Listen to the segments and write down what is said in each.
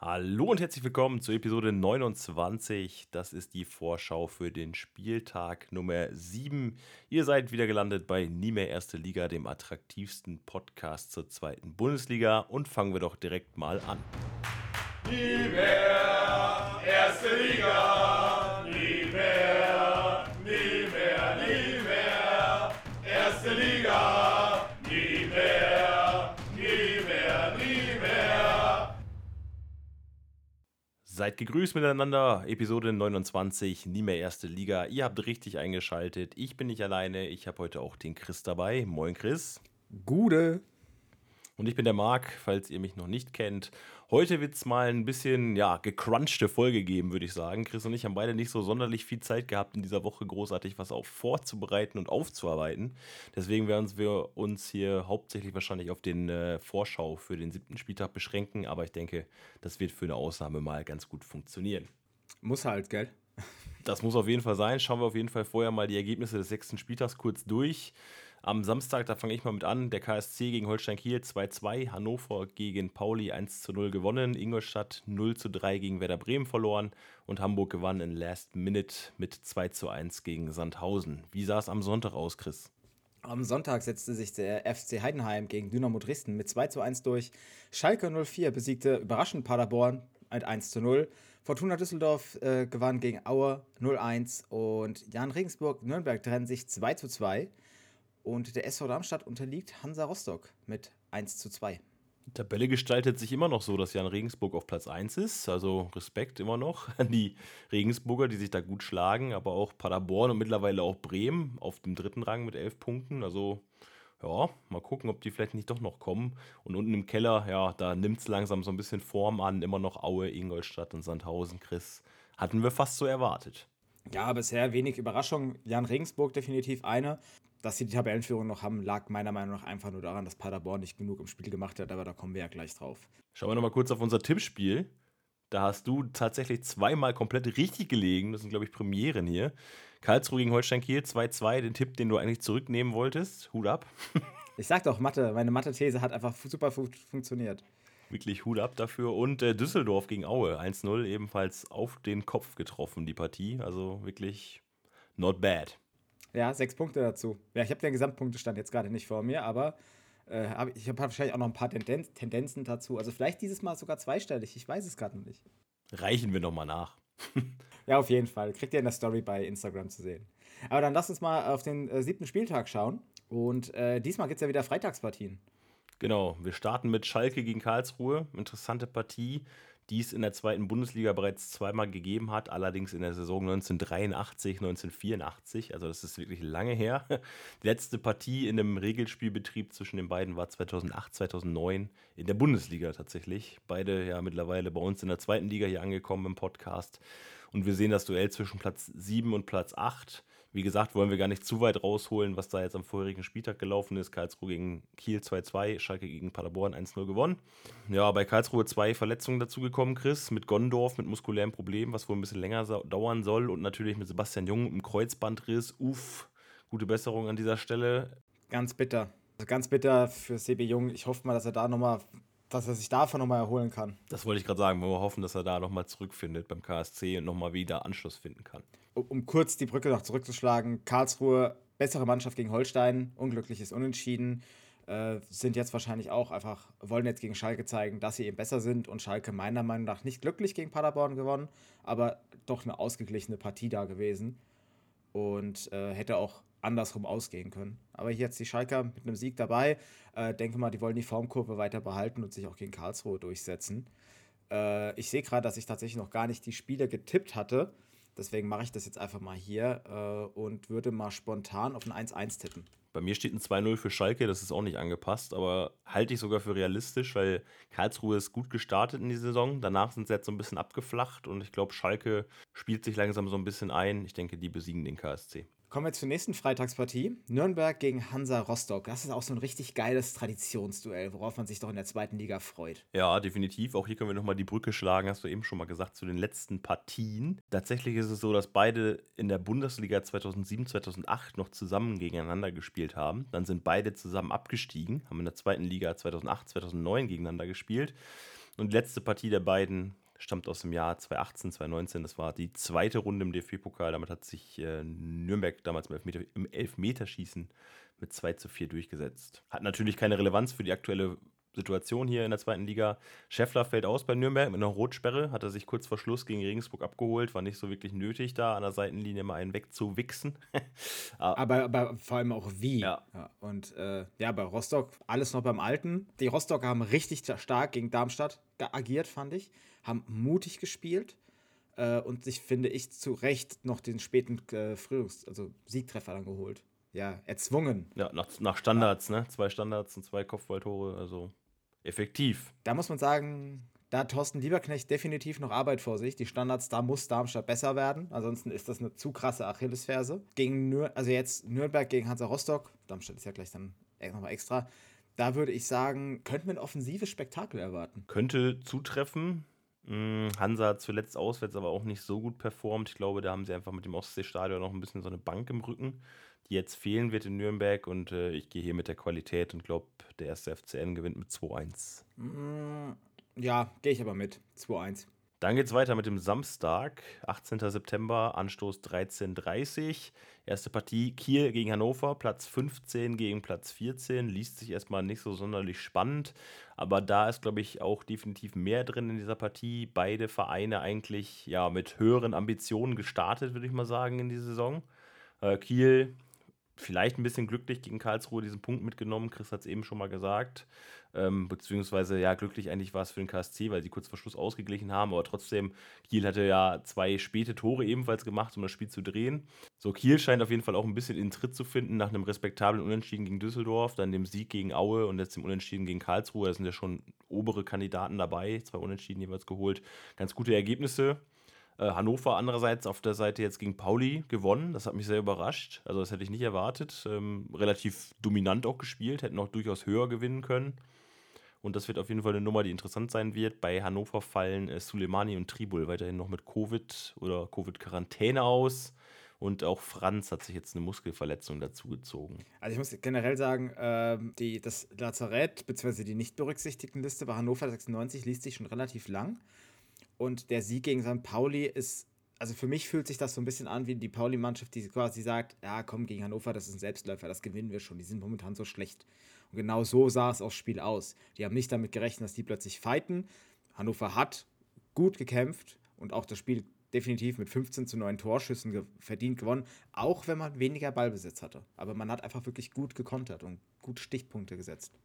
Hallo und herzlich willkommen zur Episode 29. Das ist die Vorschau für den Spieltag Nummer 7. Ihr seid wieder gelandet bei Nie mehr Erste Liga, dem attraktivsten Podcast zur zweiten Bundesliga. Und fangen wir doch direkt mal an. Nie mehr Erste Liga, Seid gegrüßt miteinander. Episode 29, nie mehr erste Liga. Ihr habt richtig eingeschaltet. Ich bin nicht alleine. Ich habe heute auch den Chris dabei. Moin, Chris. Gude. Und ich bin der Marc, falls ihr mich noch nicht kennt. Heute wird es mal ein bisschen, ja, gecrunchte Folge geben, würde ich sagen. Chris und ich haben beide nicht so sonderlich viel Zeit gehabt, in dieser Woche großartig was auch vorzubereiten und aufzuarbeiten. Deswegen werden wir uns hier hauptsächlich wahrscheinlich auf den äh, Vorschau für den siebten Spieltag beschränken. Aber ich denke, das wird für eine Ausnahme mal ganz gut funktionieren. Muss halt, gell? Das muss auf jeden Fall sein. Schauen wir auf jeden Fall vorher mal die Ergebnisse des sechsten Spieltags kurz durch. Am Samstag, da fange ich mal mit an, der KSC gegen Holstein Kiel 2-2, Hannover gegen Pauli 1-0 gewonnen, Ingolstadt 0-3 gegen Werder Bremen verloren und Hamburg gewann in Last Minute mit 2-1 gegen Sandhausen. Wie sah es am Sonntag aus, Chris? Am Sonntag setzte sich der FC Heidenheim gegen Dynamo Dresden mit 2 zu 1 durch. Schalke 04 besiegte überraschend Paderborn mit 1 zu 0. Fortuna Düsseldorf äh, gewann gegen Aue 0-1 und Jan Regensburg Nürnberg trennen sich 2 zu 2. Und der SV Darmstadt unterliegt Hansa Rostock mit 1 zu 2. Die Tabelle gestaltet sich immer noch so, dass Jan Regensburg auf Platz 1 ist. Also Respekt immer noch an die Regensburger, die sich da gut schlagen. Aber auch Paderborn und mittlerweile auch Bremen auf dem dritten Rang mit 11 Punkten. Also ja, mal gucken, ob die vielleicht nicht doch noch kommen. Und unten im Keller, ja, da nimmt es langsam so ein bisschen Form an. Immer noch Aue, Ingolstadt und Sandhausen, Chris. Hatten wir fast so erwartet. Ja, bisher wenig Überraschung. Jan Regensburg definitiv eine. Dass sie die Tabellenführung noch haben, lag meiner Meinung nach einfach nur daran, dass Paderborn nicht genug im Spiel gemacht hat, aber da kommen wir ja gleich drauf. Schauen wir nochmal kurz auf unser Tippspiel. Da hast du tatsächlich zweimal komplett richtig gelegen. Das sind, glaube ich, Premieren hier. Karlsruhe gegen Holstein Kiel 2-2, den Tipp, den du eigentlich zurücknehmen wolltest. Hut ab. Ich sag doch, Mathe, meine Mathe-These hat einfach super fu funktioniert. Wirklich Hut ab dafür. Und äh, Düsseldorf gegen Aue 1-0, ebenfalls auf den Kopf getroffen, die Partie. Also wirklich not bad. Ja, sechs Punkte dazu. Ja, ich habe den Gesamtpunktestand jetzt gerade nicht vor mir, aber äh, hab, ich habe wahrscheinlich auch noch ein paar Tendenz Tendenzen dazu. Also vielleicht dieses Mal sogar zweistellig. Ich weiß es gerade noch nicht. Reichen wir nochmal nach. ja, auf jeden Fall. Kriegt ihr in der Story bei Instagram zu sehen. Aber dann lasst uns mal auf den äh, siebten Spieltag schauen. Und äh, diesmal gibt es ja wieder Freitagspartien. Genau, wir starten mit Schalke gegen Karlsruhe. Interessante Partie die es in der zweiten Bundesliga bereits zweimal gegeben hat, allerdings in der Saison 1983, 1984. Also das ist wirklich lange her. Die letzte Partie in einem Regelspielbetrieb zwischen den beiden war 2008, 2009 in der Bundesliga tatsächlich. Beide ja mittlerweile bei uns in der zweiten Liga hier angekommen im Podcast. Und wir sehen das Duell zwischen Platz 7 und Platz 8. Wie gesagt, wollen wir gar nicht zu weit rausholen, was da jetzt am vorherigen Spieltag gelaufen ist. Karlsruhe gegen Kiel 2-2, Schalke gegen Paderborn 1-0 gewonnen. Ja, bei Karlsruhe zwei Verletzungen dazugekommen, Chris, mit Gondorf, mit muskulären Problemen, was wohl ein bisschen länger dauern soll. Und natürlich mit Sebastian Jung einem Kreuzbandriss. Uff, gute Besserung an dieser Stelle. Ganz bitter. Also ganz bitter für CB Jung. Ich hoffe mal, dass er da nochmal dass er sich davon nochmal erholen kann. Das wollte ich gerade sagen. Wir hoffen, dass er da nochmal zurückfindet beim KSC und nochmal wieder Anschluss finden kann. Um, um, kurz die Brücke noch zurückzuschlagen: Karlsruhe, bessere Mannschaft gegen Holstein, unglückliches Unentschieden. Äh, sind jetzt wahrscheinlich auch einfach, wollen jetzt gegen Schalke zeigen, dass sie eben besser sind und Schalke meiner Meinung nach nicht glücklich gegen Paderborn gewonnen, aber doch eine ausgeglichene Partie da gewesen und äh, hätte auch andersrum ausgehen können. Aber jetzt die Schalker mit einem Sieg dabei. Äh, denke mal, die wollen die Formkurve weiter behalten und sich auch gegen Karlsruhe durchsetzen. Äh, ich sehe gerade, dass ich tatsächlich noch gar nicht die Spiele getippt hatte. Deswegen mache ich das jetzt einfach mal hier äh, und würde mal spontan auf ein 1-1 tippen. Bei mir steht ein 2-0 für Schalke, das ist auch nicht angepasst, aber halte ich sogar für realistisch, weil Karlsruhe ist gut gestartet in die Saison. Danach sind sie jetzt so ein bisschen abgeflacht und ich glaube, Schalke spielt sich langsam so ein bisschen ein. Ich denke, die besiegen den KSC. Kommen wir zur nächsten Freitagspartie. Nürnberg gegen Hansa Rostock. Das ist auch so ein richtig geiles Traditionsduell, worauf man sich doch in der zweiten Liga freut. Ja, definitiv. Auch hier können wir nochmal die Brücke schlagen, hast du eben schon mal gesagt, zu den letzten Partien. Tatsächlich ist es so, dass beide in der Bundesliga 2007, 2008 noch zusammen gegeneinander gespielt haben. Dann sind beide zusammen abgestiegen, haben in der zweiten Liga 2008, 2009 gegeneinander gespielt. Und die letzte Partie der beiden stammt aus dem Jahr 2018, 2019. Das war die zweite Runde im DFB-Pokal. Damit hat sich äh, Nürnberg damals im, Elfmeter, im Elfmeterschießen mit 2 zu 4 durchgesetzt. Hat natürlich keine Relevanz für die aktuelle Situation hier in der zweiten Liga. Scheffler fällt aus bei Nürnberg mit einer Rotsperre, hat er sich kurz vor Schluss gegen Regensburg abgeholt, war nicht so wirklich nötig, da an der Seitenlinie mal einen wegzuwichsen. Ah. aber, aber vor allem auch wie. Ja. ja und äh, ja, bei Rostock alles noch beim Alten. Die Rostocker haben richtig stark gegen Darmstadt agiert, fand ich, haben mutig gespielt äh, und sich, finde ich, zu Recht noch den späten äh, Frühlings-, also Siegtreffer dann geholt ja, erzwungen. Ja, nach, nach Standards, ne? Zwei Standards und zwei Kopfballtore, also effektiv. Da muss man sagen, da hat Thorsten Lieberknecht definitiv noch Arbeit vor sich. Die Standards, da muss Darmstadt besser werden. Ansonsten ist das eine zu krasse Achillesferse. Gegen Nür also jetzt Nürnberg gegen Hansa Rostock, Darmstadt ist ja gleich dann nochmal extra. Da würde ich sagen, könnte man ein offensives Spektakel erwarten. Könnte zutreffen. Hm, Hansa zuletzt auswärts aber auch nicht so gut performt. Ich glaube, da haben sie einfach mit dem Ostseestadion noch ein bisschen so eine Bank im Rücken die jetzt fehlen wird in Nürnberg. Und äh, ich gehe hier mit der Qualität und glaube, der erste FCN gewinnt mit 2-1. Mm, ja, gehe ich aber mit. 2-1. Dann geht es weiter mit dem Samstag, 18. September, Anstoß 13.30 Uhr. Erste Partie Kiel gegen Hannover, Platz 15 gegen Platz 14. Liest sich erstmal nicht so sonderlich spannend, aber da ist, glaube ich, auch definitiv mehr drin in dieser Partie. Beide Vereine eigentlich ja mit höheren Ambitionen gestartet, würde ich mal sagen, in die Saison. Äh, Kiel vielleicht ein bisschen glücklich gegen Karlsruhe diesen Punkt mitgenommen. Chris hat es eben schon mal gesagt. Ähm, beziehungsweise, ja, glücklich eigentlich war es für den KSC, weil sie kurz vor Schluss ausgeglichen haben. Aber trotzdem, Kiel hatte ja zwei späte Tore ebenfalls gemacht, um das Spiel zu drehen. So, Kiel scheint auf jeden Fall auch ein bisschen in Tritt zu finden nach einem respektablen Unentschieden gegen Düsseldorf, dann dem Sieg gegen Aue und jetzt dem Unentschieden gegen Karlsruhe. Da sind ja schon obere Kandidaten dabei, zwei Unentschieden jeweils geholt. Ganz gute Ergebnisse. Äh, Hannover andererseits auf der Seite jetzt gegen Pauli gewonnen. Das hat mich sehr überrascht. Also das hätte ich nicht erwartet. Ähm, relativ dominant auch gespielt, hätten auch durchaus höher gewinnen können. Und das wird auf jeden Fall eine Nummer, die interessant sein wird. Bei Hannover fallen äh, Suleimani und Tribul weiterhin noch mit Covid oder Covid-Quarantäne aus. Und auch Franz hat sich jetzt eine Muskelverletzung dazugezogen. Also ich muss generell sagen, äh, die, das Lazarett bzw. die nicht berücksichtigten Liste bei Hannover 96 liest sich schon relativ lang. Und der Sieg gegen St. Pauli ist, also für mich fühlt sich das so ein bisschen an wie die Pauli-Mannschaft, die quasi sagt, ja komm, gegen Hannover, das ist ein Selbstläufer, das gewinnen wir schon, die sind momentan so schlecht. Und genau so sah es aufs Spiel aus. Die haben nicht damit gerechnet, dass die plötzlich fighten. Hannover hat gut gekämpft und auch das Spiel definitiv mit 15 zu 9 Torschüssen ge verdient gewonnen, auch wenn man weniger Ballbesitz hatte. Aber man hat einfach wirklich gut gekontert und gut Stichpunkte gesetzt.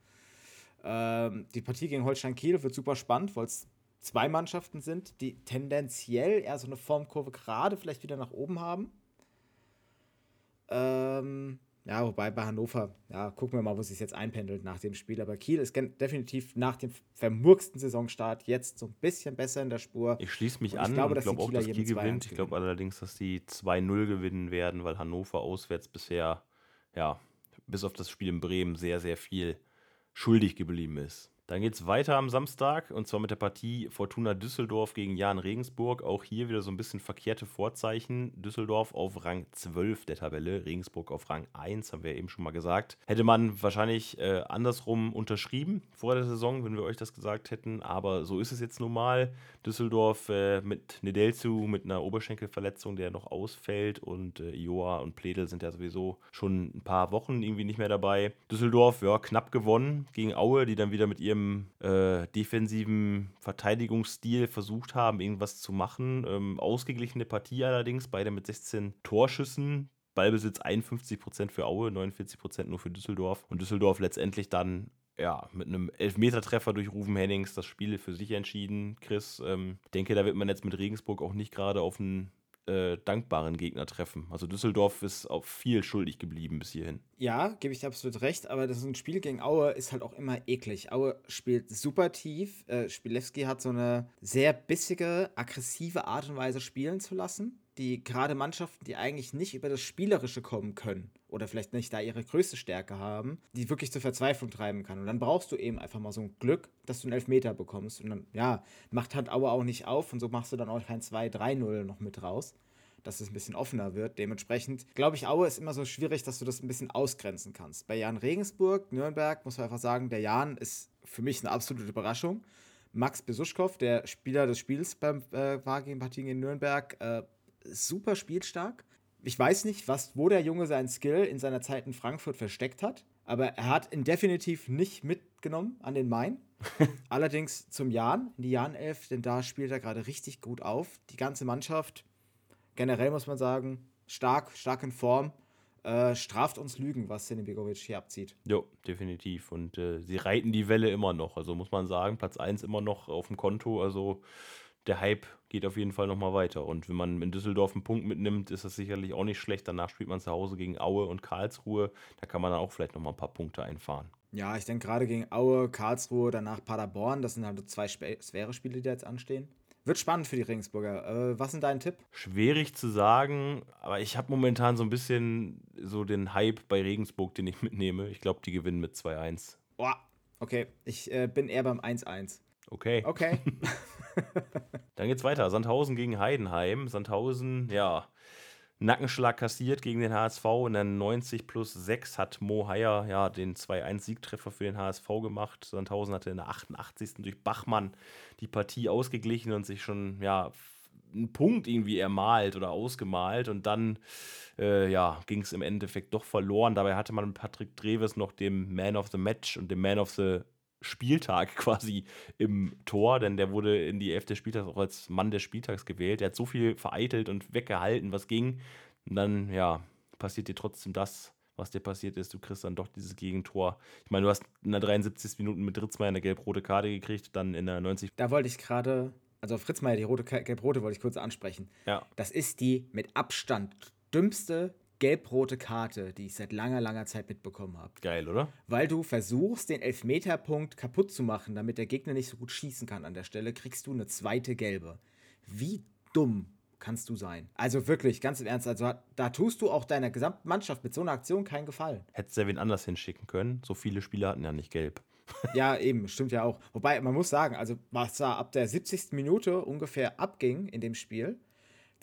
Ähm, die Partie gegen Holstein Kiel wird super spannend, weil es zwei Mannschaften sind, die tendenziell eher so eine Formkurve gerade vielleicht wieder nach oben haben. Ähm, ja, wobei bei Hannover, ja, gucken wir mal, wo es sich jetzt einpendelt nach dem Spiel. Aber Kiel ist definitiv nach dem vermurksten Saisonstart jetzt so ein bisschen besser in der Spur. Ich schließe mich an. Ich glaube, dass glaub auch, dass Kiel gewinnt. Ich glaube allerdings, dass die 2-0 gewinnen werden, weil Hannover auswärts bisher, ja, bis auf das Spiel in Bremen sehr, sehr viel schuldig geblieben ist. Dann geht es weiter am Samstag und zwar mit der Partie Fortuna Düsseldorf gegen Jan Regensburg. Auch hier wieder so ein bisschen verkehrte Vorzeichen. Düsseldorf auf Rang 12 der Tabelle, Regensburg auf Rang 1, haben wir eben schon mal gesagt. Hätte man wahrscheinlich äh, andersrum unterschrieben vor der Saison, wenn wir euch das gesagt hätten, aber so ist es jetzt nun mal. Düsseldorf äh, mit Nedelzu mit einer Oberschenkelverletzung, der noch ausfällt und äh, Joa und Pledel sind ja sowieso schon ein paar Wochen irgendwie nicht mehr dabei. Düsseldorf, ja, knapp gewonnen gegen Aue, die dann wieder mit ihrem ihrem äh, defensiven Verteidigungsstil versucht haben, irgendwas zu machen. Ähm, ausgeglichene Partie allerdings, beide mit 16 Torschüssen. Ballbesitz 51% für Aue, 49% nur für Düsseldorf. Und Düsseldorf letztendlich dann ja, mit einem Elfmetertreffer durch Rufen Hennings das Spiel für sich entschieden. Chris, ähm, denke, da wird man jetzt mit Regensburg auch nicht gerade auf einen äh, dankbaren Gegner treffen. Also Düsseldorf ist auch viel schuldig geblieben bis hierhin. Ja, gebe ich dir absolut recht, aber das ist ein Spiel gegen Aue ist halt auch immer eklig. Aue spielt super tief. Äh, Spielewski hat so eine sehr bissige, aggressive Art und Weise spielen zu lassen die gerade Mannschaften, die eigentlich nicht über das Spielerische kommen können oder vielleicht nicht da ihre größte Stärke haben, die wirklich zur Verzweiflung treiben kann. Und dann brauchst du eben einfach mal so ein Glück, dass du einen Elfmeter bekommst. Und dann, ja, macht halt Aue auch nicht auf und so machst du dann auch kein 2-3-0 noch mit raus, dass es ein bisschen offener wird. Dementsprechend glaube ich, Aue ist immer so schwierig, dass du das ein bisschen ausgrenzen kannst. Bei Jan Regensburg, Nürnberg, muss man einfach sagen, der Jan ist für mich eine absolute Überraschung. Max Besuschkow, der Spieler des Spiels beim äh, war gegen Partien in Nürnberg, äh, super spielstark. Ich weiß nicht, was, wo der Junge seinen Skill in seiner Zeit in Frankfurt versteckt hat, aber er hat ihn definitiv nicht mitgenommen an den Main. Allerdings zum Jan, in die Jan-Elf, denn da spielt er gerade richtig gut auf. Die ganze Mannschaft, generell muss man sagen, stark, stark in Form. Äh, straft uns Lügen, was Begovic hier abzieht. Jo, definitiv. Und äh, sie reiten die Welle immer noch. Also muss man sagen, Platz 1 immer noch auf dem Konto. Also der Hype geht auf jeden Fall nochmal weiter. Und wenn man in Düsseldorf einen Punkt mitnimmt, ist das sicherlich auch nicht schlecht. Danach spielt man zu Hause gegen Aue und Karlsruhe. Da kann man dann auch vielleicht nochmal ein paar Punkte einfahren. Ja, ich denke gerade gegen Aue, Karlsruhe, danach Paderborn. Das sind halt zwei schwere Spiele, die jetzt anstehen. Wird spannend für die Regensburger. Äh, was ist dein Tipp? Schwierig zu sagen, aber ich habe momentan so ein bisschen so den Hype bei Regensburg, den ich mitnehme. Ich glaube, die gewinnen mit 2-1. Boah, okay. Ich äh, bin eher beim 1-1. Okay. Okay. Dann geht's weiter. Sandhausen gegen Heidenheim. Sandhausen, ja, Nackenschlag kassiert gegen den HSV. In der 90 plus 6 hat Mo Heyer ja, den 2-1-Siegtreffer für den HSV gemacht. Sandhausen hatte in der 88. durch Bachmann die Partie ausgeglichen und sich schon ja, einen Punkt irgendwie ermalt oder ausgemalt. Und dann äh, ja, ging es im Endeffekt doch verloren. Dabei hatte man Patrick Dreves noch dem Man of the Match und dem Man of the Spieltag quasi im Tor, denn der wurde in die Elf des Spieltags auch als Mann des Spieltags gewählt. Er hat so viel vereitelt und weggehalten, was ging. Und dann, ja, passiert dir trotzdem das, was dir passiert ist. Du kriegst dann doch dieses Gegentor. Ich meine, du hast in der 73. Minute mit Ritzmeier eine gelb-rote Karte gekriegt, dann in der 90. Da wollte ich gerade, also Fritzmeier, die rote gelb-rote wollte ich kurz ansprechen. Ja. Das ist die mit Abstand dümmste gelb-rote Karte, die ich seit langer, langer Zeit mitbekommen habe. Geil, oder? Weil du versuchst, den Elfmeterpunkt kaputt zu machen, damit der Gegner nicht so gut schießen kann an der Stelle, kriegst du eine zweite gelbe. Wie dumm kannst du sein? Also wirklich, ganz im Ernst, also da tust du auch deiner gesamten Mannschaft mit so einer Aktion keinen Gefallen. Hättest du ja wen anders hinschicken können. So viele Spieler hatten ja nicht gelb. ja, eben, stimmt ja auch. Wobei, man muss sagen, also was da ab der 70. Minute ungefähr abging in dem Spiel,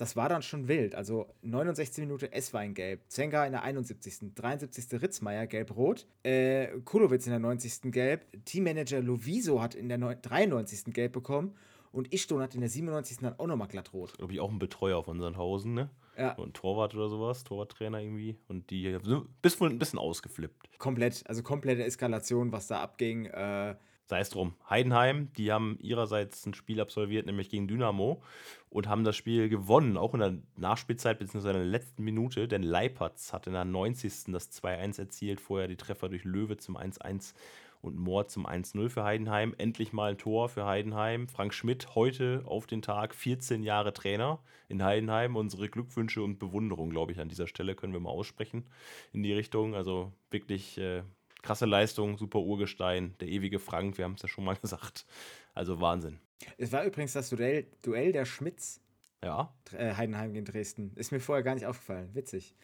das war dann schon wild. Also 69 Minute Esswein gelb, Zenga in der 71., 73. Ritzmeier gelb-rot, äh, Kulowitz in der 90. gelb, Teammanager Loviso hat in der 93. gelb bekommen und Ishton hat in der 97. dann auch nochmal glatt rot. Glaube ich auch ein Betreuer von Sandhausen, ne? Ja. Und Torwart oder sowas, Torwarttrainer irgendwie. Und die bist wohl ein bisschen ausgeflippt. Komplett, also komplette Eskalation, was da abging. Äh, Sei es drum. Heidenheim, die haben ihrerseits ein Spiel absolviert, nämlich gegen Dynamo und haben das Spiel gewonnen, auch in der Nachspielzeit bzw. in der letzten Minute, denn Leipertz hat in der 90. das 2-1 erzielt, vorher die Treffer durch Löwe zum 1-1 und Mohr zum 1-0 für Heidenheim. Endlich mal ein Tor für Heidenheim. Frank Schmidt heute auf den Tag 14 Jahre Trainer in Heidenheim. Unsere Glückwünsche und Bewunderung, glaube ich, an dieser Stelle können wir mal aussprechen in die Richtung. Also wirklich äh, krasse Leistung, super Urgestein, der ewige Frank, wir haben es ja schon mal gesagt. Also Wahnsinn. Es war übrigens das Duell, Duell der Schmitz. Ja. Äh, Heidenheim gegen Dresden. Ist mir vorher gar nicht aufgefallen. Witzig.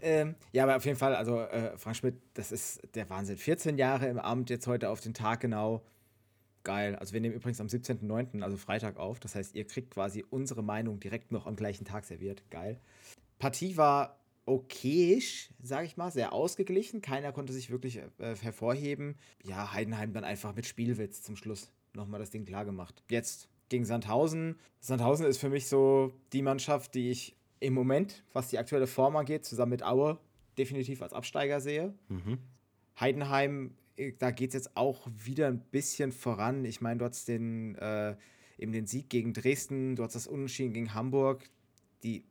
Ähm, ja, aber auf jeden Fall, also äh, Frank Schmidt, das ist der Wahnsinn. 14 Jahre im Amt, jetzt heute auf den Tag genau. Geil. Also wir nehmen übrigens am 17.09., also Freitag auf. Das heißt, ihr kriegt quasi unsere Meinung direkt noch am gleichen Tag serviert. Geil. Partie war okayisch, sage ich mal, sehr ausgeglichen. Keiner konnte sich wirklich äh, hervorheben. Ja, Heidenheim dann einfach mit Spielwitz zum Schluss nochmal das Ding klar gemacht. Jetzt gegen Sandhausen. Sandhausen ist für mich so die Mannschaft, die ich im Moment, was die aktuelle Form angeht, zusammen mit Aue definitiv als Absteiger sehe. Mhm. Heidenheim, äh, da geht es jetzt auch wieder ein bisschen voran. Ich meine, du hast den, äh, eben den Sieg gegen Dresden, du hast das Unentschieden gegen Hamburg, die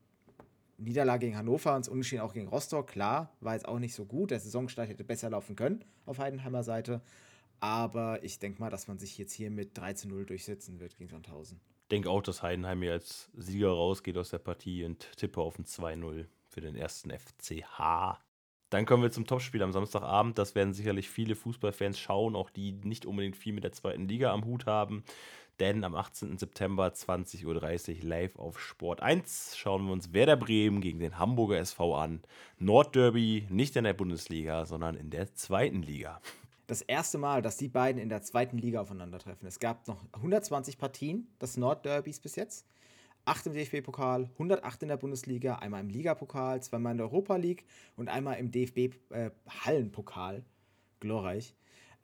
Niederlage gegen Hannover und das Unentschieden auch gegen Rostock, klar, war jetzt auch nicht so gut. Der Saisonstart hätte besser laufen können auf Heidenheimer Seite. Aber ich denke mal, dass man sich jetzt hier mit 3 zu 0 durchsetzen wird gegen Sandhausen. Ich denke auch, dass Heidenheim hier als Sieger rausgeht aus der Partie und tippe auf ein 2-0 für den ersten FCH. Dann kommen wir zum Topspiel am Samstagabend. Das werden sicherlich viele Fußballfans schauen, auch die nicht unbedingt viel mit der zweiten Liga am Hut haben. Denn am 18. September 20.30 Uhr live auf Sport 1 schauen wir uns Werder Bremen gegen den Hamburger SV an. Nordderby nicht in der Bundesliga, sondern in der zweiten Liga. Das erste Mal, dass die beiden in der zweiten Liga aufeinandertreffen. Es gab noch 120 Partien des Nordderbys bis jetzt. 8 im DFB-Pokal, 108 in der Bundesliga, einmal im Ligapokal, zweimal in der Europa League und einmal im DFB-Hallenpokal. Äh, Glorreich.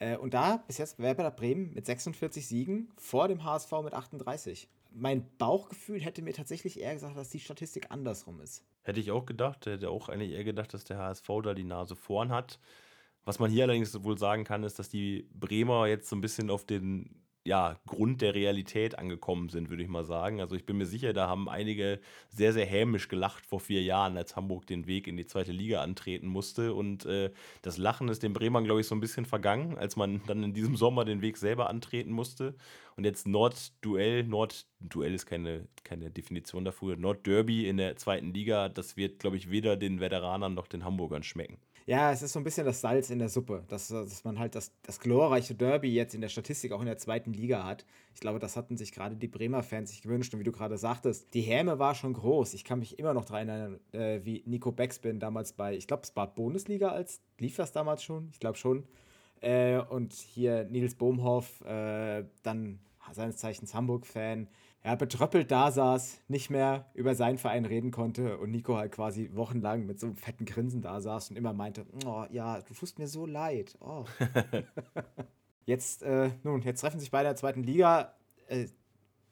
Äh, und da bis jetzt Werder Bremen mit 46 Siegen vor dem HSV mit 38. Mein Bauchgefühl hätte mir tatsächlich eher gesagt, dass die Statistik andersrum ist. Hätte ich auch gedacht. Hätte auch eigentlich eher gedacht, dass der HSV da die Nase vorn hat. Was man hier allerdings wohl sagen kann, ist, dass die Bremer jetzt so ein bisschen auf den ja, Grund der Realität angekommen sind, würde ich mal sagen. Also ich bin mir sicher, da haben einige sehr, sehr hämisch gelacht vor vier Jahren, als Hamburg den Weg in die zweite Liga antreten musste. Und äh, das Lachen ist den Bremern, glaube ich, so ein bisschen vergangen, als man dann in diesem Sommer den Weg selber antreten musste. Und jetzt Nord-Duell, Nord-Duell ist keine, keine Definition dafür, Nord-Derby in der zweiten Liga, das wird, glaube ich, weder den Veteranern noch den Hamburgern schmecken. Ja, es ist so ein bisschen das Salz in der Suppe, dass, dass man halt das, das glorreiche Derby jetzt in der Statistik auch in der zweiten Liga hat. Ich glaube, das hatten sich gerade die Bremer Fans sich gewünscht. Und wie du gerade sagtest, die Häme war schon groß. Ich kann mich immer noch daran erinnern, äh, wie Nico Beckspin damals bei, ich glaube, es war Bundesliga als, lief das damals schon? Ich glaube schon. Äh, und hier Nils Bohmhoff, äh, dann seines Zeichens Hamburg-Fan, ja, betröppelt da saß, nicht mehr über seinen Verein reden konnte und Nico halt quasi wochenlang mit so einem fetten Grinsen da saß und immer meinte, oh ja, du tust mir so leid. Oh. jetzt, äh, nun, jetzt treffen sich beide in der zweiten Liga. Äh,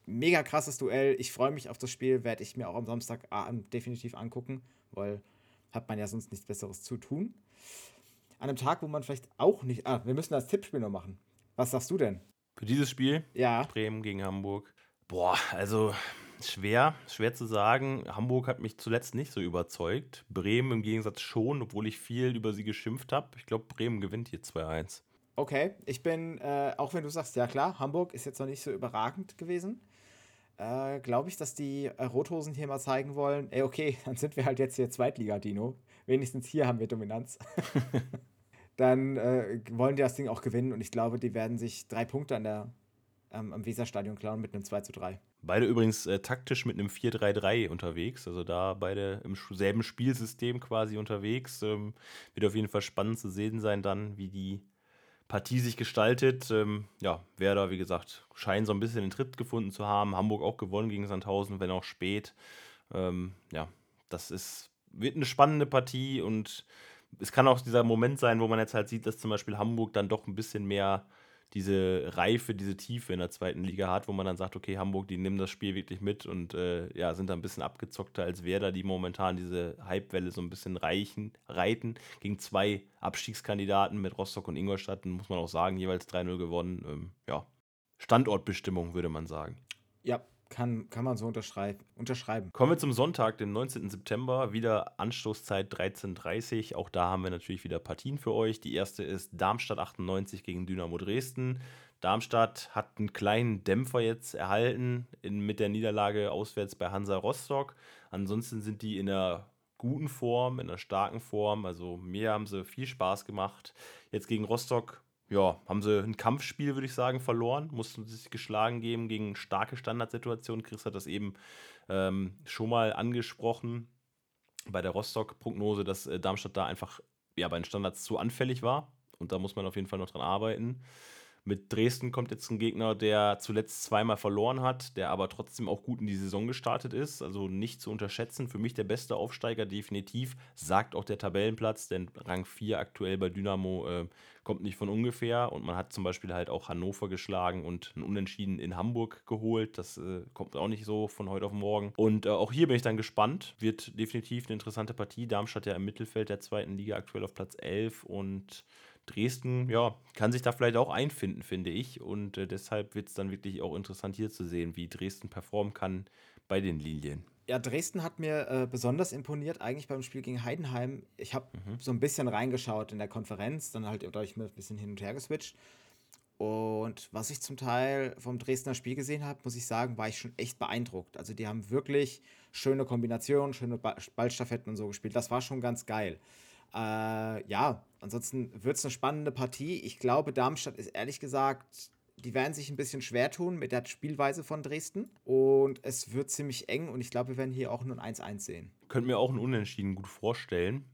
mega krasses Duell. Ich freue mich auf das Spiel, werde ich mir auch am Samstag äh, definitiv angucken, weil hat man ja sonst nichts Besseres zu tun. An einem Tag, wo man vielleicht auch nicht. Ah, wir müssen das Tippspiel noch machen. Was sagst du denn? Für dieses Spiel? Ja. Bremen gegen Hamburg. Boah, also schwer, schwer zu sagen. Hamburg hat mich zuletzt nicht so überzeugt. Bremen im Gegensatz schon, obwohl ich viel über sie geschimpft habe. Ich glaube, Bremen gewinnt hier 2-1. Okay, ich bin, äh, auch wenn du sagst, ja klar, Hamburg ist jetzt noch nicht so überragend gewesen, äh, glaube ich, dass die äh, Rothosen hier mal zeigen wollen, ey, okay, dann sind wir halt jetzt hier Zweitliga-Dino. Wenigstens hier haben wir Dominanz. dann äh, wollen die das Ding auch gewinnen und ich glaube, die werden sich drei Punkte an der ähm, am Weserstadion klauen mit einem 2 zu 3. Beide übrigens äh, taktisch mit einem 4-3-3 unterwegs, also da beide im selben Spielsystem quasi unterwegs. Ähm, wird auf jeden Fall spannend zu sehen sein dann, wie die Partie sich gestaltet. Ähm, ja, Werder, wie gesagt, scheint so ein bisschen den Tritt gefunden zu haben. Hamburg auch gewonnen gegen Sandhausen, wenn auch spät. Ähm, ja, das ist, wird eine spannende Partie und es kann auch dieser Moment sein, wo man jetzt halt sieht, dass zum Beispiel Hamburg dann doch ein bisschen mehr diese Reife, diese Tiefe in der zweiten Liga hat, wo man dann sagt, okay, Hamburg, die nehmen das Spiel wirklich mit und äh, ja, sind da ein bisschen abgezockter als Werder, die momentan diese Hypewelle so ein bisschen reichen, reiten. Gegen zwei Abstiegskandidaten mit Rostock und Ingolstadt, muss man auch sagen, jeweils 3-0 gewonnen. Ähm, ja, Standortbestimmung, würde man sagen. Ja, kann, kann man so unterschreiben, unterschreiben. Kommen wir zum Sonntag, dem 19. September. Wieder Anstoßzeit 13.30 Uhr. Auch da haben wir natürlich wieder Partien für euch. Die erste ist Darmstadt 98 gegen Dynamo Dresden. Darmstadt hat einen kleinen Dämpfer jetzt erhalten in, mit der Niederlage auswärts bei Hansa Rostock. Ansonsten sind die in einer guten Form, in einer starken Form. Also mir haben sie viel Spaß gemacht. Jetzt gegen Rostock ja, haben sie ein Kampfspiel, würde ich sagen, verloren, mussten sich geschlagen geben gegen starke Standardsituationen. Chris hat das eben ähm, schon mal angesprochen bei der Rostock-Prognose, dass äh, Darmstadt da einfach ja, bei den Standards zu anfällig war. Und da muss man auf jeden Fall noch dran arbeiten. Mit Dresden kommt jetzt ein Gegner, der zuletzt zweimal verloren hat, der aber trotzdem auch gut in die Saison gestartet ist. Also nicht zu unterschätzen. Für mich der beste Aufsteiger definitiv, sagt auch der Tabellenplatz, denn Rang 4 aktuell bei Dynamo äh, kommt nicht von ungefähr. Und man hat zum Beispiel halt auch Hannover geschlagen und ein Unentschieden in Hamburg geholt. Das äh, kommt auch nicht so von heute auf morgen. Und äh, auch hier bin ich dann gespannt. Wird definitiv eine interessante Partie. Darmstadt ja im Mittelfeld der zweiten Liga aktuell auf Platz 11 und Dresden, ja, kann sich da vielleicht auch einfinden, finde ich. Und äh, deshalb wird es dann wirklich auch interessant hier zu sehen, wie Dresden performen kann bei den Lilien. Ja, Dresden hat mir äh, besonders imponiert, eigentlich beim Spiel gegen Heidenheim. Ich habe mhm. so ein bisschen reingeschaut in der Konferenz, dann halt dadurch ein bisschen hin und her geswitcht. Und was ich zum Teil vom Dresdner Spiel gesehen habe, muss ich sagen, war ich schon echt beeindruckt. Also die haben wirklich schöne Kombinationen, schöne Ballstaffetten und so gespielt. Das war schon ganz geil. Äh, ja, ansonsten wird es eine spannende Partie. Ich glaube, Darmstadt ist ehrlich gesagt, die werden sich ein bisschen schwer tun mit der Spielweise von Dresden. Und es wird ziemlich eng und ich glaube, wir werden hier auch nur ein 1-1 sehen. Könnte mir auch ein Unentschieden gut vorstellen.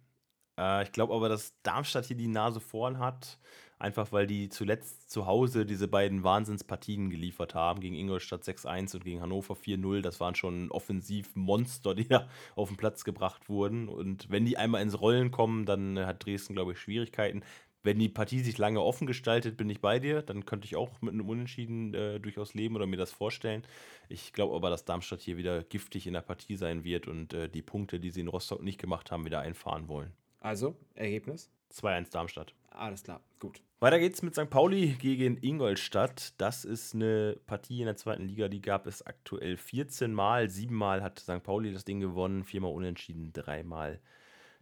Äh, ich glaube aber, dass Darmstadt hier die Nase vorn hat. Einfach weil die zuletzt zu Hause diese beiden Wahnsinnspartien geliefert haben. Gegen Ingolstadt 6-1 und gegen Hannover 4-0. Das waren schon Offensivmonster, die da auf den Platz gebracht wurden. Und wenn die einmal ins Rollen kommen, dann hat Dresden, glaube ich, Schwierigkeiten. wenn die Partie sich lange offen gestaltet, bin ich bei dir. Dann könnte ich auch mit einem Unentschieden äh, durchaus leben oder mir das vorstellen. Ich glaube aber, dass Darmstadt hier wieder giftig in der Partie sein wird und äh, die Punkte, die sie in Rostock nicht gemacht haben, wieder einfahren wollen. Also, Ergebnis? 2-1 Darmstadt. Alles klar, gut. Weiter geht's mit St. Pauli gegen Ingolstadt. Das ist eine Partie in der zweiten Liga, die gab es aktuell 14 Mal. Siebenmal hat St. Pauli das Ding gewonnen, viermal unentschieden, dreimal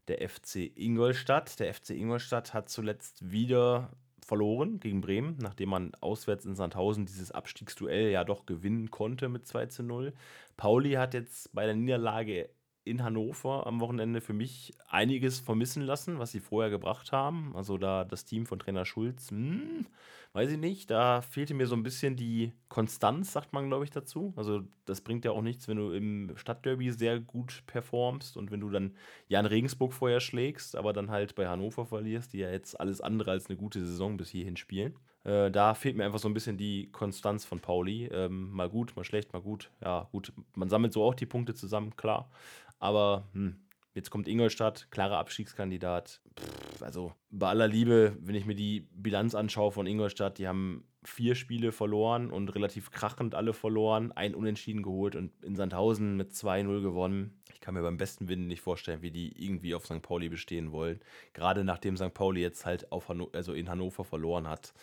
der FC Ingolstadt. Der FC Ingolstadt hat zuletzt wieder verloren gegen Bremen, nachdem man auswärts in Sandhausen dieses Abstiegsduell ja doch gewinnen konnte mit 2 zu 0. Pauli hat jetzt bei der Niederlage in Hannover am Wochenende für mich einiges vermissen lassen, was sie vorher gebracht haben. Also da das Team von Trainer Schulz, hm, weiß ich nicht, da fehlte mir so ein bisschen die Konstanz, sagt man, glaube ich, dazu. Also das bringt ja auch nichts, wenn du im Stadtderby sehr gut performst und wenn du dann Jan Regensburg vorher schlägst, aber dann halt bei Hannover verlierst, die ja jetzt alles andere als eine gute Saison bis hierhin spielen. Äh, da fehlt mir einfach so ein bisschen die Konstanz von Pauli. Ähm, mal gut, mal schlecht, mal gut. Ja, gut, man sammelt so auch die Punkte zusammen, klar. Aber hm, jetzt kommt Ingolstadt, klarer Abstiegskandidat. Pff, also bei aller Liebe, wenn ich mir die Bilanz anschaue von Ingolstadt, die haben vier Spiele verloren und relativ krachend alle verloren, ein Unentschieden geholt und in Sandhausen mit 2-0 gewonnen. Ich kann mir beim besten Willen nicht vorstellen, wie die irgendwie auf St. Pauli bestehen wollen. Gerade nachdem St. Pauli jetzt halt auf Hanno also in Hannover verloren hat.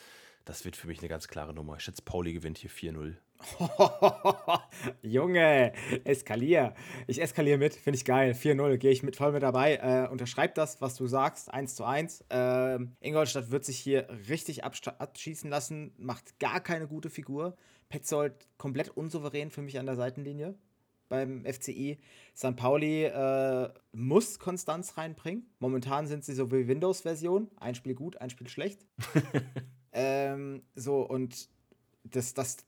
Das wird für mich eine ganz klare Nummer. Ich schätze, Pauli gewinnt hier 4-0. Junge, eskalier. Ich eskaliere mit, finde ich geil. 4-0, gehe ich mit, voll mit dabei. Äh, unterschreib das, was du sagst, 1 zu 1. Äh, Ingolstadt wird sich hier richtig abschießen lassen, macht gar keine gute Figur. Petzold komplett unsouverän für mich an der Seitenlinie beim FCI. St. Pauli äh, muss Konstanz reinbringen. Momentan sind sie so wie Windows-Version. Ein Spiel gut, ein Spiel schlecht. ähm, so, und das, das,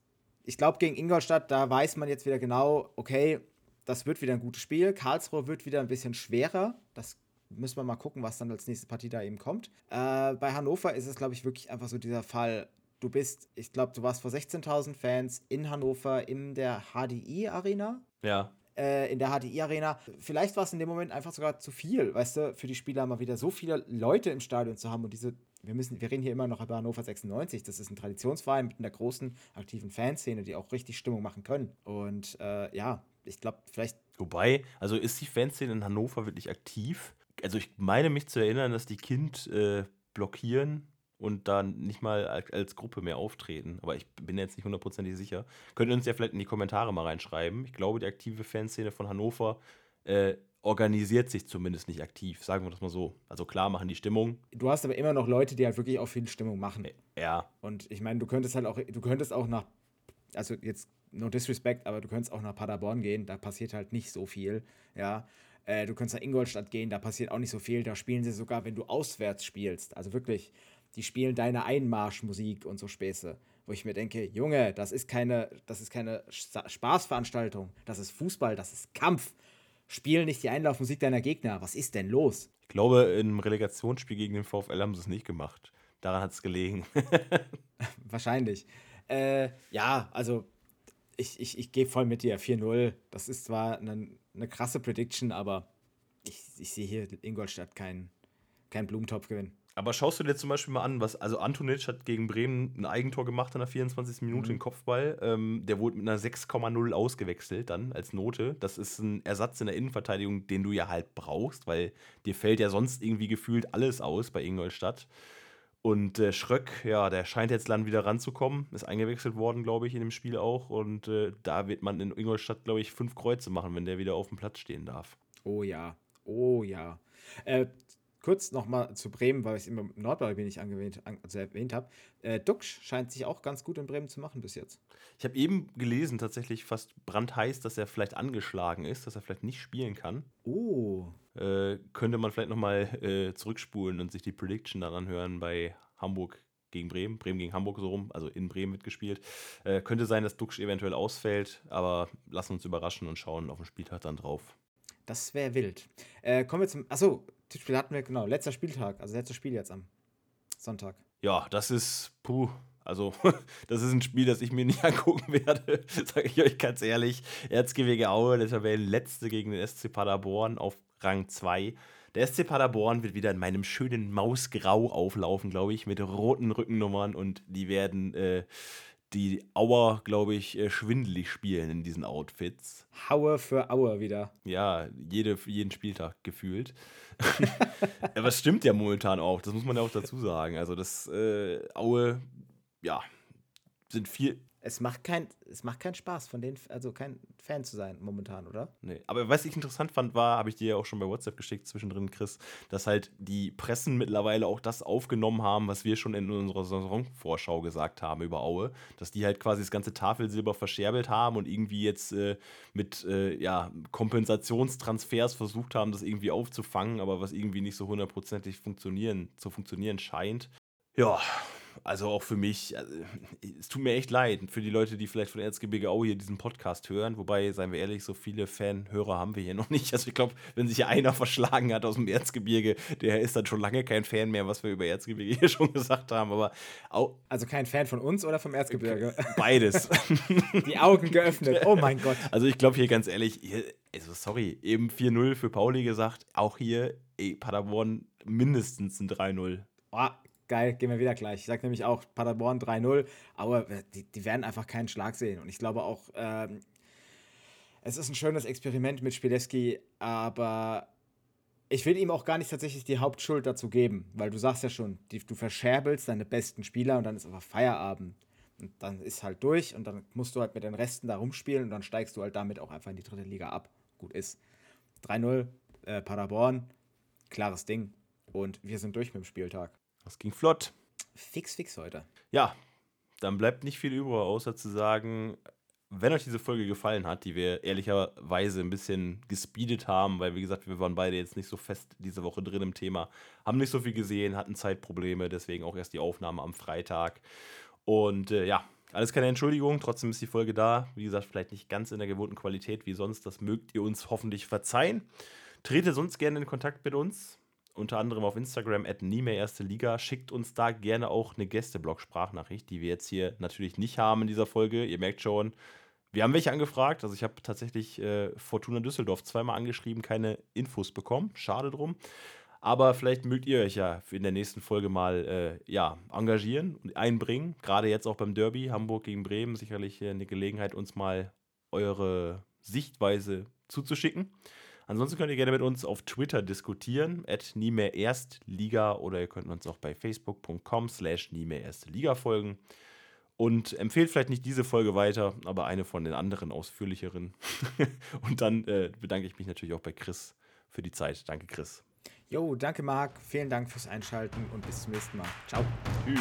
ich glaube, gegen Ingolstadt, da weiß man jetzt wieder genau, okay, das wird wieder ein gutes Spiel. Karlsruhe wird wieder ein bisschen schwerer. Das müssen wir mal gucken, was dann als nächste Partie da eben kommt. Äh, bei Hannover ist es, glaube ich, wirklich einfach so dieser Fall. Du bist, ich glaube, du warst vor 16.000 Fans in Hannover in der HDI-Arena. Ja. Äh, in der HDI-Arena. Vielleicht war es in dem Moment einfach sogar zu viel, weißt du, für die Spieler mal wieder so viele Leute im Stadion zu haben und diese wir müssen, wir reden hier immer noch über Hannover 96. Das ist ein Traditionsverein mit einer großen, aktiven Fanszene, die auch richtig Stimmung machen können. Und äh, ja, ich glaube, vielleicht. Wobei, also ist die Fanszene in Hannover wirklich aktiv? Also ich meine mich zu erinnern, dass die Kind äh, blockieren und dann nicht mal als Gruppe mehr auftreten. Aber ich bin jetzt nicht hundertprozentig sicher. Könnt ihr uns ja vielleicht in die Kommentare mal reinschreiben. Ich glaube, die aktive Fanszene von Hannover äh, organisiert sich zumindest nicht aktiv, sagen wir das mal so. Also klar machen die Stimmung. Du hast aber immer noch Leute, die halt wirklich auch viel Stimmung machen. Ja. Und ich meine, du könntest halt auch, du könntest auch nach, also jetzt no disrespect, aber du könntest auch nach Paderborn gehen, da passiert halt nicht so viel, ja. Äh, du könntest nach Ingolstadt gehen, da passiert auch nicht so viel, da spielen sie sogar, wenn du auswärts spielst, also wirklich, die spielen deine Einmarschmusik und so Späße wo ich mir denke, Junge, das ist keine, das ist keine Spaßveranstaltung, das ist Fußball, das ist Kampf. Spiel nicht die Einlaufmusik deiner Gegner. Was ist denn los? Ich glaube, im Relegationsspiel gegen den VfL haben sie es nicht gemacht. Daran hat es gelegen. Wahrscheinlich. Äh, ja, also ich, ich, ich gehe voll mit dir. 4-0. Das ist zwar eine, eine krasse Prediction, aber ich, ich sehe hier Ingolstadt keinen kein Blumentopfgewinn. Aber schaust du dir zum Beispiel mal an, was, also Antonic hat gegen Bremen ein Eigentor gemacht in der 24. Minute, mhm. den Kopfball. Ähm, der wurde mit einer 6,0 ausgewechselt dann als Note. Das ist ein Ersatz in der Innenverteidigung, den du ja halt brauchst, weil dir fällt ja sonst irgendwie gefühlt alles aus bei Ingolstadt. Und äh, Schröck, ja, der scheint jetzt dann wieder ranzukommen, ist eingewechselt worden, glaube ich, in dem Spiel auch. Und äh, da wird man in Ingolstadt, glaube ich, fünf Kreuze machen, wenn der wieder auf dem Platz stehen darf. Oh ja, oh ja. Äh, kurz nochmal zu Bremen, weil ich es immer im Nordbau wenig angewähnt, also erwähnt habe. Äh, Duxch scheint sich auch ganz gut in Bremen zu machen bis jetzt. Ich habe eben gelesen, tatsächlich fast brandheiß, dass er vielleicht angeschlagen ist, dass er vielleicht nicht spielen kann. Oh. Äh, könnte man vielleicht nochmal äh, zurückspulen und sich die Prediction dann anhören bei Hamburg gegen Bremen, Bremen gegen Hamburg so rum, also in Bremen mitgespielt. Äh, könnte sein, dass Duxch eventuell ausfällt, aber lassen uns überraschen und schauen auf den Spieltag dann drauf. Das wäre wild. Äh, kommen wir zum. Achso, Tippspiel hatten wir, genau, letzter Spieltag, also letztes Spiel jetzt am Sonntag. Ja, das ist, puh, also, das ist ein Spiel, das ich mir nicht angucken werde, sage ich euch ganz ehrlich. Erzgebirge Aue, der Tabellenletzte gegen den SC Paderborn auf Rang 2. Der SC Paderborn wird wieder in meinem schönen Mausgrau auflaufen, glaube ich, mit roten Rückennummern und die werden äh, die Auer, glaube ich, äh, schwindelig spielen in diesen Outfits. Haue für Aue wieder. Ja, jede, jeden Spieltag gefühlt. Aber es stimmt ja momentan auch, das muss man ja auch dazu sagen. Also das äh, Aue, ja, sind viel, es macht kein, es macht keinen Spaß, von denen, also kein Fan zu sein momentan, oder? Nee. Aber was ich interessant fand, war, habe ich dir ja auch schon bei WhatsApp geschickt zwischendrin, Chris, dass halt die Pressen mittlerweile auch das aufgenommen haben, was wir schon in unserer Saisonvorschau gesagt haben über Aue, dass die halt quasi das ganze Tafelsilber verscherbelt haben und irgendwie jetzt äh, mit äh, ja, Kompensationstransfers versucht haben, das irgendwie aufzufangen, aber was irgendwie nicht so hundertprozentig funktionieren, zu funktionieren scheint. Ja, also auch für mich, also, es tut mir echt leid für die Leute, die vielleicht von Erzgebirge Aue hier diesen Podcast hören. Wobei, seien wir ehrlich, so viele Fanhörer haben wir hier noch nicht. Also ich glaube, wenn sich einer verschlagen hat aus dem Erzgebirge, der ist dann schon lange kein Fan mehr, was wir über Erzgebirge hier schon gesagt haben. Aber auch also kein Fan von uns oder vom Erzgebirge? Beides. die Augen geöffnet. Oh mein Gott. Also ich glaube hier ganz ehrlich, hier, also sorry, eben 4-0 für Pauli gesagt. Auch hier, ey, Paderborn mindestens ein 3-0. Oh, geil, gehen wir wieder gleich. Ich sage nämlich auch Paderborn 3-0, aber die, die, werden einfach keinen Schlag sehen. Und ich glaube auch, ähm, es ist ein schönes Experiment mit Spielewski, aber ich will ihm auch gar nicht tatsächlich die Hauptschuld dazu geben, weil du sagst ja schon, die, du verscherbelst deine besten Spieler und dann ist einfach Feierabend. Und dann ist halt durch und dann musst du halt mit den Resten da rumspielen und dann steigst du halt damit auch einfach in die dritte Liga ab. Gut ist. 3-0, äh, Paderborn, klares Ding. Und wir sind durch mit dem Spieltag. Das ging flott. Fix, fix heute. Ja, dann bleibt nicht viel über, außer zu sagen, wenn euch diese Folge gefallen hat, die wir ehrlicherweise ein bisschen gespeedet haben, weil wie gesagt, wir waren beide jetzt nicht so fest diese Woche drin im Thema, haben nicht so viel gesehen, hatten Zeitprobleme, deswegen auch erst die Aufnahme am Freitag. Und äh, ja, alles keine Entschuldigung, trotzdem ist die Folge da. Wie gesagt, vielleicht nicht ganz in der gewohnten Qualität wie sonst, das mögt ihr uns hoffentlich verzeihen. Trete sonst gerne in Kontakt mit uns unter anderem auf Instagram at nie mehr erste Liga. Schickt uns da gerne auch eine Gästeblog-Sprachnachricht, die wir jetzt hier natürlich nicht haben in dieser Folge. Ihr merkt schon, wir haben welche angefragt. Also ich habe tatsächlich äh, Fortuna Düsseldorf zweimal angeschrieben, keine Infos bekommen. Schade drum. Aber vielleicht mögt ihr euch ja in der nächsten Folge mal äh, ja, engagieren und einbringen. Gerade jetzt auch beim Derby Hamburg gegen Bremen sicherlich äh, eine Gelegenheit, uns mal eure Sichtweise zuzuschicken. Ansonsten könnt ihr gerne mit uns auf Twitter diskutieren, at nie mehr Erstliga oder ihr könnt uns auch bei facebook.com slash nie mehr Erste Liga folgen. Und empfehlt vielleicht nicht diese Folge weiter, aber eine von den anderen ausführlicheren. und dann äh, bedanke ich mich natürlich auch bei Chris für die Zeit. Danke, Chris. Jo, danke, Marc. Vielen Dank fürs Einschalten und bis zum nächsten Mal. Ciao. Tschüss.